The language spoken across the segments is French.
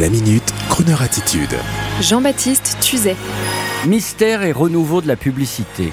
La minute, Kroneur attitude. Jean-Baptiste Tuzet. Mystère et renouveau de la publicité.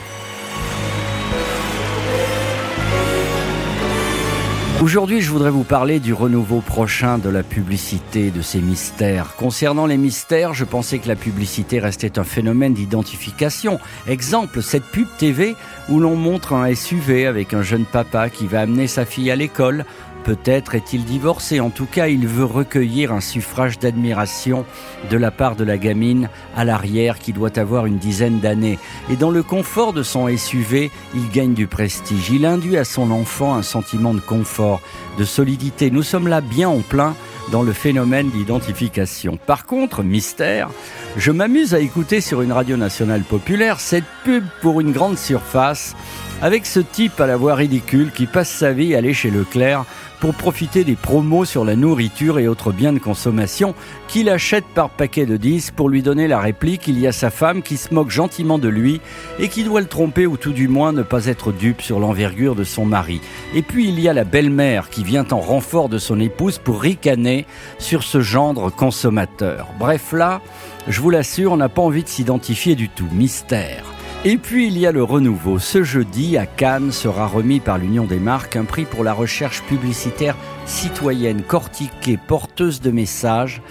Aujourd'hui, je voudrais vous parler du renouveau prochain de la publicité, de ces mystères. Concernant les mystères, je pensais que la publicité restait un phénomène d'identification. Exemple, cette pub TV où l'on montre un SUV avec un jeune papa qui va amener sa fille à l'école, Peut-être est-il divorcé, en tout cas il veut recueillir un suffrage d'admiration de la part de la gamine à l'arrière qui doit avoir une dizaine d'années. Et dans le confort de son SUV, il gagne du prestige. Il induit à son enfant un sentiment de confort, de solidité. Nous sommes là bien en plein dans le phénomène d'identification. Par contre, mystère, je m'amuse à écouter sur une radio nationale populaire cette pub pour une grande surface avec ce type à la voix ridicule qui passe sa vie à aller chez Leclerc pour profiter des promos sur la nourriture et autres biens de consommation qu'il achète par paquet de 10 pour lui donner la réplique il y a sa femme qui se moque gentiment de lui et qui doit le tromper ou tout du moins ne pas être dupe sur l'envergure de son mari. Et puis il y a la belle-mère qui vient en renfort de son épouse pour ricaner sur ce gendre consommateur. Bref là, je vous l'assure, on n'a pas envie de s'identifier du tout. Mystère. Et puis il y a le renouveau. Ce jeudi, à Cannes, sera remis par l'Union des marques un prix pour la recherche publicitaire citoyenne, cortiquée, porteuse de messages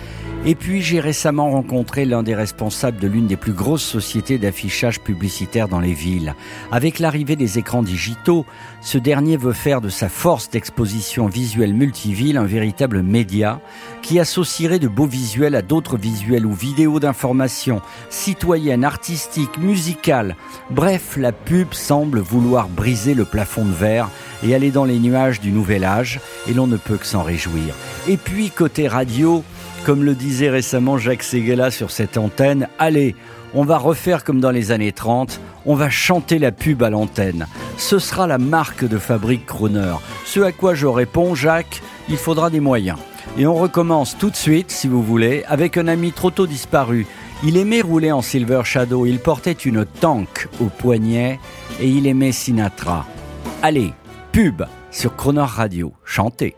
et puis j'ai récemment rencontré l'un des responsables de l'une des plus grosses sociétés d'affichage publicitaire dans les villes. Avec l'arrivée des écrans digitaux, ce dernier veut faire de sa force d'exposition visuelle multiville un véritable média qui associerait de beaux visuels à d'autres visuels ou vidéos d'information, citoyennes, artistiques, musicales. Bref, la pub semble vouloir briser le plafond de verre et aller dans les nuages du nouvel âge, et l'on ne peut que s'en réjouir. Et puis, côté radio, comme le disait récemment Jacques Seguela sur cette antenne, allez, on va refaire comme dans les années 30, on va chanter la pub à l'antenne. Ce sera la marque de fabrique Croner. Ce à quoi je réponds, Jacques, il faudra des moyens. Et on recommence tout de suite, si vous voulez, avec un ami trop tôt disparu. Il aimait rouler en Silver Shadow, il portait une tank au poignet et il aimait Sinatra. Allez, pub sur Croner Radio, chantez.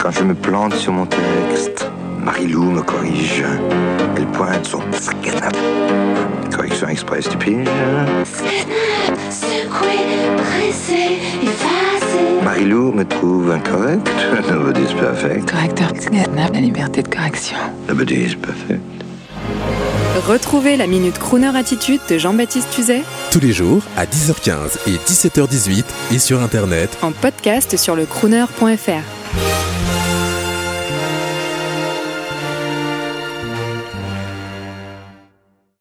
Quand je me plante sur mon texte, Marilou me corrige. Elle pointe son correction express du pige. Marilou me trouve incorrect. Nobody is perfect. Correcteur la liberté de correction. Nobody is perfect. Retrouvez la Minute Crooner Attitude de Jean-Baptiste Tuzet Tous les jours à 10h15 et 17h18 et sur Internet en podcast sur le crooner.fr.